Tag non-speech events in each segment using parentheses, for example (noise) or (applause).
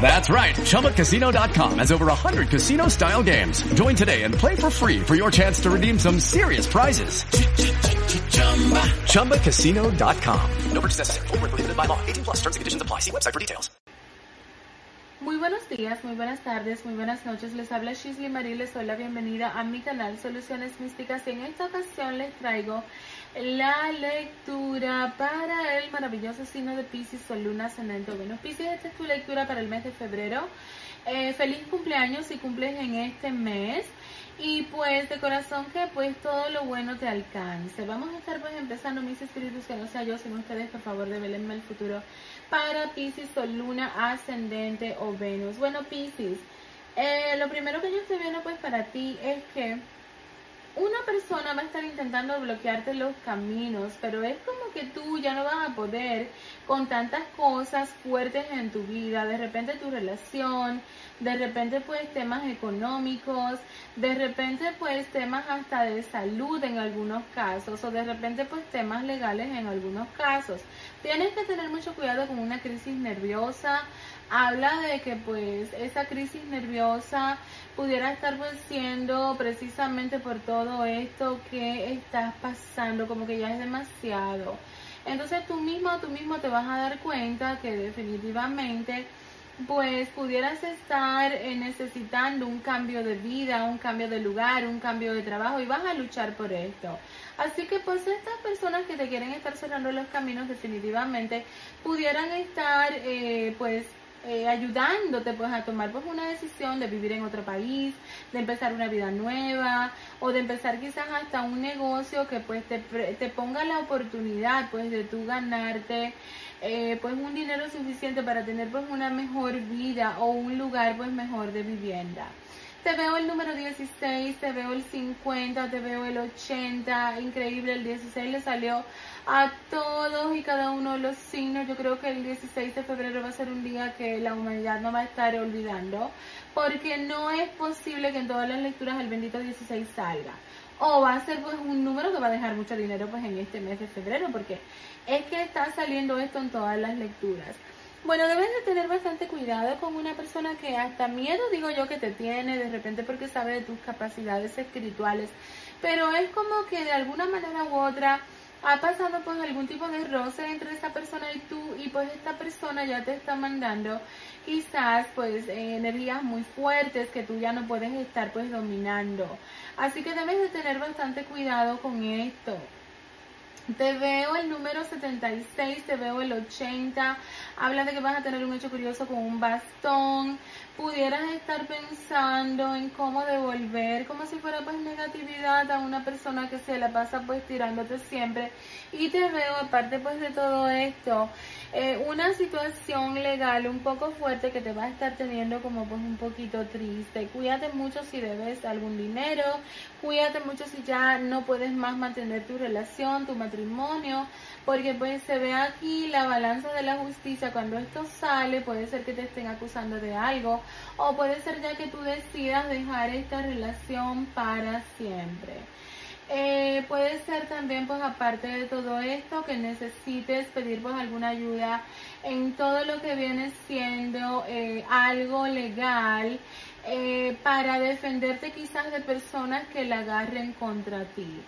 That's right. ChumbaCasino.com has over 100 casino style games. Join today and play for free for your chance to redeem some serious prizes. ChumbaCasino.com. No purchase necessary. Full prohibited by law. 18 plus terms and conditions apply. See website for details. Muy buenos días, muy buenas tardes, muy buenas noches. Les habla Shisley Marie. Les doy la bienvenida a mi canal Soluciones Místicas. Y en esta ocasión les traigo la lectura para el maravilloso signo de Pisces, Sol, Luna, Ascendente Venus. Pisces, esta es tu lectura para el mes de febrero. Eh, feliz cumpleaños si cumples en este mes. Y pues de corazón que pues todo lo bueno te alcance. Vamos a estar pues empezando mis espíritus que no sea yo sino ustedes por favor develenme el futuro para Pisces Sol, Luna, Ascendente o Venus. Bueno Pisces, eh, lo primero que yo estoy viendo pues para ti es que una persona va a estar intentando bloquearte los caminos, pero es como que tú ya no vas a poder con tantas cosas fuertes en tu vida, de repente tu relación, de repente pues temas económicos, de repente pues temas hasta de salud en algunos casos o de repente pues temas legales en algunos casos. Tienes que tener mucho cuidado con una crisis nerviosa. Habla de que pues esa crisis nerviosa pudiera estar pues precisamente por todo esto que estás pasando, como que ya es demasiado. Entonces tú mismo, tú mismo te vas a dar cuenta que definitivamente pues pudieras estar necesitando un cambio de vida, un cambio de lugar, un cambio de trabajo y vas a luchar por esto. Así que pues estas personas que te quieren estar cerrando los caminos definitivamente pudieran estar eh, pues eh, ayudándote pues a tomar pues una decisión de vivir en otro país, de empezar una vida nueva o de empezar quizás hasta un negocio que pues te, te ponga la oportunidad pues de tú ganarte eh, pues un dinero suficiente para tener pues una mejor vida o un lugar pues mejor de vivienda. Te veo el número 16, te veo el 50, te veo el 80, increíble, el 16 le salió a todos y cada uno de los signos. Yo creo que el 16 de febrero va a ser un día que la humanidad no va a estar olvidando, porque no es posible que en todas las lecturas el bendito 16 salga o va a ser pues un número que va a dejar mucho dinero pues en este mes de febrero porque es que está saliendo esto en todas las lecturas. Bueno, debes de tener bastante cuidado con una persona que hasta miedo digo yo que te tiene de repente porque sabe de tus capacidades espirituales, pero es como que de alguna manera u otra ha pasado pues algún tipo de roce entre esta persona y tú y pues esta persona ya te está mandando quizás pues energías muy fuertes que tú ya no puedes estar pues dominando. Así que debes de tener bastante cuidado con esto. Te veo el número 76, te veo el 80. Habla de que vas a tener un hecho curioso con un bastón. Pudieras estar pensando en cómo devolver, como si fuera pues negatividad a una persona que se la pasa pues tirándote siempre. Y te veo, aparte pues de todo esto, eh, una situación legal un poco fuerte que te va a estar teniendo como pues un poquito triste. Cuídate mucho si debes algún dinero, cuídate mucho si ya no puedes más mantener tu relación, tu matrimonio, porque pues se ve aquí la balanza de la justicia. Cuando esto sale puede ser que te estén acusando de algo o puede ser ya que tú decidas dejar esta relación para siempre. Eh, puede ser también, pues aparte de todo esto, que necesites pedir pues alguna ayuda en todo lo que viene siendo eh, algo legal eh, para defenderte quizás de personas que la agarren contra ti.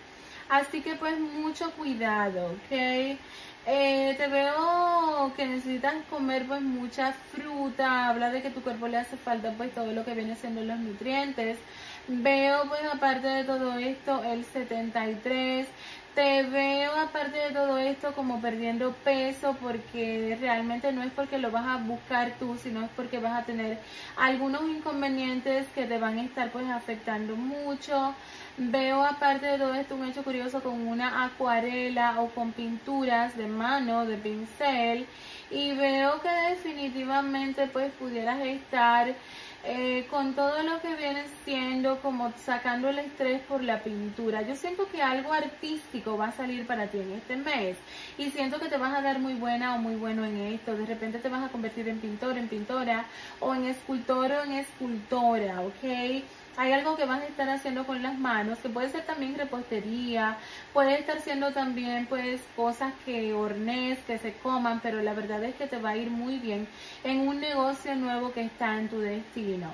Así que pues mucho cuidado, ¿ok? te veo que necesitas comer pues mucha fruta, habla de que tu cuerpo le hace falta pues todo lo que viene siendo los nutrientes. Veo pues aparte de todo esto el 73, Te veo aparte de todo esto como perdiendo peso porque realmente no es porque lo vas a buscar tú, sino es porque vas a tener algunos inconvenientes que te van a estar pues afectando mucho. Veo aparte de todo esto un hecho curioso con una acuarela o con pinturas de mano, de pincel y veo que definitivamente pues pudieras estar eh, con todo lo que viene siendo como sacando el estrés por la pintura. Yo siento que algo artístico va a salir para ti en este mes y siento que te vas a dar muy buena o muy bueno en esto. De repente te vas a convertir en pintor, en pintora o en escultor o en escultora, ¿ok? Hay algo que vas a estar haciendo con las manos, que puede ser también repostería, puede estar siendo también pues cosas que hornees, que se coman, pero la verdad es que te va a ir muy bien en un negocio nuevo que está en tu destino.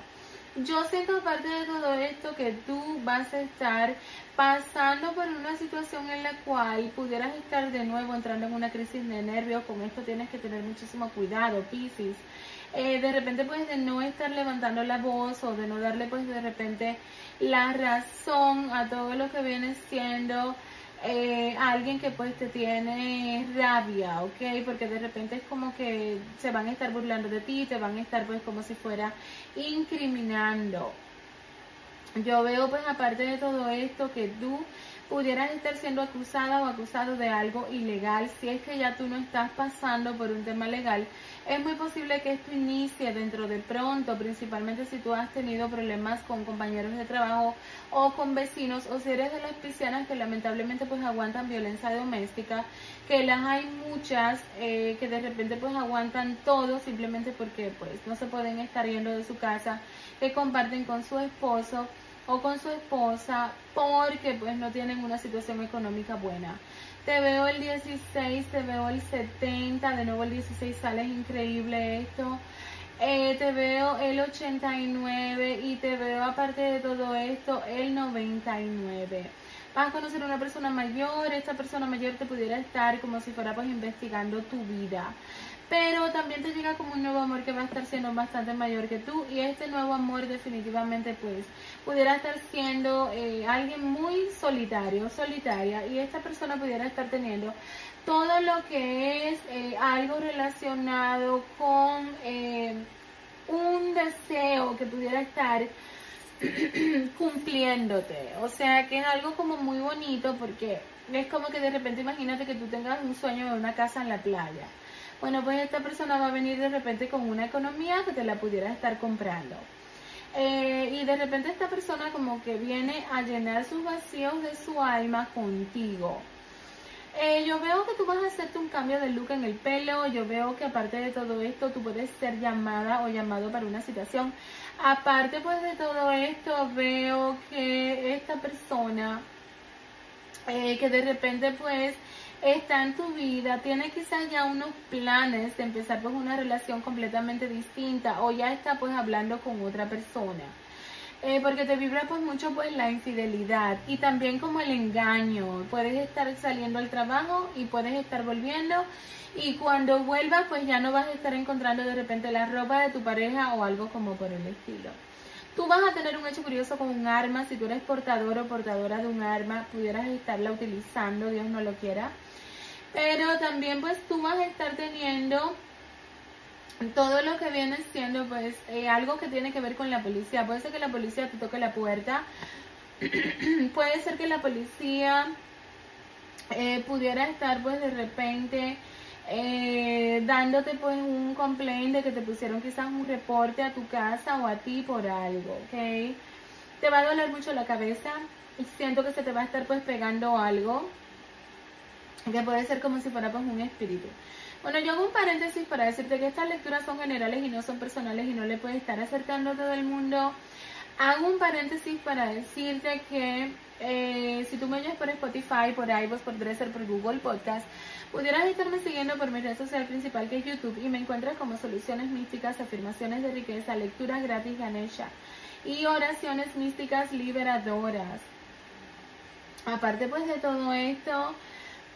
Yo siento aparte de todo esto que tú vas a estar pasando por una situación en la cual pudieras estar de nuevo entrando en una crisis de nervios. Con esto tienes que tener muchísimo cuidado, Pisces. Eh, de repente pues de no estar levantando la voz o de no darle pues de repente la razón a todo lo que viene siendo eh, alguien que pues te tiene rabia, ¿ok? Porque de repente es como que se van a estar burlando de ti, te van a estar pues como si fuera incriminando. Yo veo pues aparte de todo esto que tú pudieras estar siendo acusada o acusado de algo ilegal si es que ya tú no estás pasando por un tema legal es muy posible que esto inicie dentro de pronto, principalmente si tú has tenido problemas con compañeros de trabajo o con vecinos o si eres de las cristianas que lamentablemente pues aguantan violencia doméstica, que las hay muchas eh, que de repente pues aguantan todo simplemente porque pues no se pueden estar yendo de su casa, que comparten con su esposo o con su esposa porque pues no tienen una situación económica buena. Te veo el 16, te veo el 70, de nuevo el 16 sale, es increíble esto. Eh, te veo el 89 y te veo aparte de todo esto el 99. Vas a conocer a una persona mayor, esta persona mayor te pudiera estar como si fuera pues investigando tu vida. Pero también te llega como un nuevo amor que va a estar siendo bastante mayor que tú y este nuevo amor definitivamente pues pudiera estar siendo eh, alguien muy solitario, solitaria y esta persona pudiera estar teniendo todo lo que es eh, algo relacionado con eh, un deseo que pudiera estar (clears throat) cumpliéndote, o sea que es algo como muy bonito porque es como que de repente imagínate que tú tengas un sueño de una casa en la playa bueno, pues esta persona va a venir de repente con una economía que te la pudiera estar comprando. Eh, y de repente esta persona como que viene a llenar sus vacíos de su alma contigo. Eh, yo veo que tú vas a hacerte un cambio de look en el pelo, yo veo que aparte de todo esto tú puedes ser llamada o llamado para una situación. Aparte pues de todo esto veo que esta persona eh, que de repente pues está en tu vida, tiene quizás ya unos planes de empezar pues una relación completamente distinta o ya está pues hablando con otra persona. Eh, porque te vibra pues mucho pues la infidelidad y también como el engaño. Puedes estar saliendo al trabajo y puedes estar volviendo y cuando vuelvas pues ya no vas a estar encontrando de repente la ropa de tu pareja o algo como por el estilo. Tú vas a tener un hecho curioso con un arma, si tú eres portador o portadora de un arma, pudieras estarla utilizando, Dios no lo quiera pero también pues tú vas a estar teniendo todo lo que viene siendo pues eh, algo que tiene que ver con la policía. Puede ser que la policía te toque la puerta, (clears throat) puede ser que la policía eh, pudiera estar pues de repente eh, dándote pues un complaint de que te pusieron quizás un reporte a tu casa o a ti por algo, ¿ok? Te va a doler mucho la cabeza siento que se te va a estar pues pegando algo que puede ser como si fuera pues un espíritu. Bueno, yo hago un paréntesis para decirte que estas lecturas son generales y no son personales y no le puedes estar acercando a todo el mundo. Hago un paréntesis para decirte que eh, si tú me oyes por Spotify, por iVoox, por Dresser, por Google Podcast, pudieras estarme siguiendo por mi red social principal que es YouTube y me encuentras como soluciones místicas, afirmaciones de riqueza, lecturas gratis Ganesha y oraciones místicas liberadoras. Aparte pues de todo esto,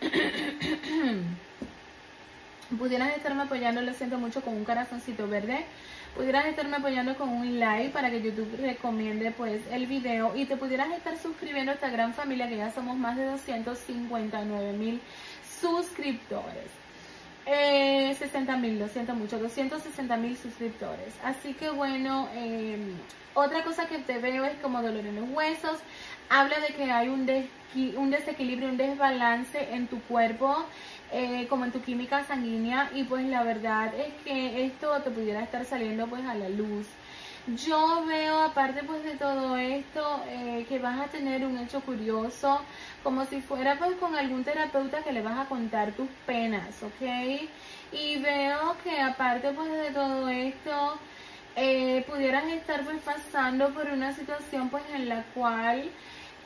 (clears throat) pudieras estarme apoyando, lo siento mucho, con un corazoncito verde. Pudieras estarme apoyando con un like para que YouTube recomiende pues el video y te pudieras estar suscribiendo a esta gran familia que ya somos más de 259 mil suscriptores. Eh, 60 mil, lo siento mucho, 260 mil suscriptores. Así que bueno, eh, otra cosa que te veo es como dolor en los huesos. Habla de que hay un, un desequilibrio, un desbalance en tu cuerpo. Eh, como en tu química sanguínea y pues la verdad es que esto te pudiera estar saliendo pues a la luz. Yo veo aparte pues de todo esto eh, que vas a tener un hecho curioso como si fuera pues con algún terapeuta que le vas a contar tus penas, ¿ok? Y veo que aparte pues de todo esto eh, pudieras estar pues pasando por una situación pues en la cual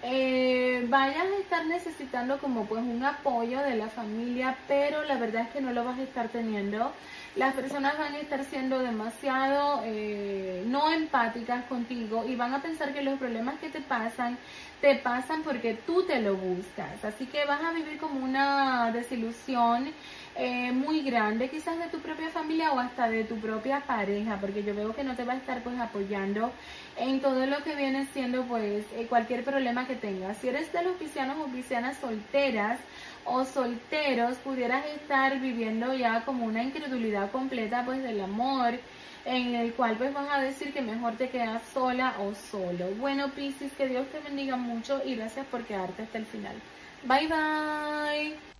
eh, vayas a estar necesitando como pues un apoyo de la familia, pero la verdad es que no lo vas a estar teniendo. Las personas van a estar siendo demasiado eh, no empáticas contigo y van a pensar que los problemas que te pasan te pasan porque tú te lo buscas. Así que vas a vivir como una desilusión eh, muy grande, quizás de tu propia familia o hasta de tu propia pareja, porque yo veo que no te va a estar pues apoyando en todo lo que viene siendo pues eh, cualquier problema que tengas. Si eres de los piscianos o piscianas solteras o solteros, pudieras estar viviendo ya como una incredulidad completa pues del amor en el cual pues vas a decir que mejor te quedas sola o solo. Bueno, Piscis, que Dios te bendiga mucho y gracias por quedarte hasta el final. Bye bye.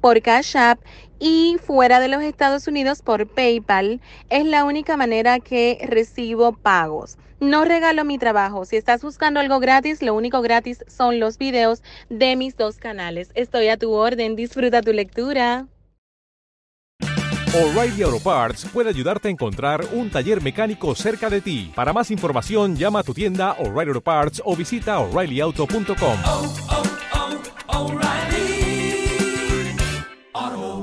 por Cash App y fuera de los Estados Unidos por PayPal. Es la única manera que recibo pagos. No regalo mi trabajo. Si estás buscando algo gratis, lo único gratis son los videos de mis dos canales. Estoy a tu orden. Disfruta tu lectura. O'Reilly Auto Parts puede ayudarte a encontrar un taller mecánico cerca de ti. Para más información, llama a tu tienda O'Reilly Auto Parts o visita oreillyauto.com.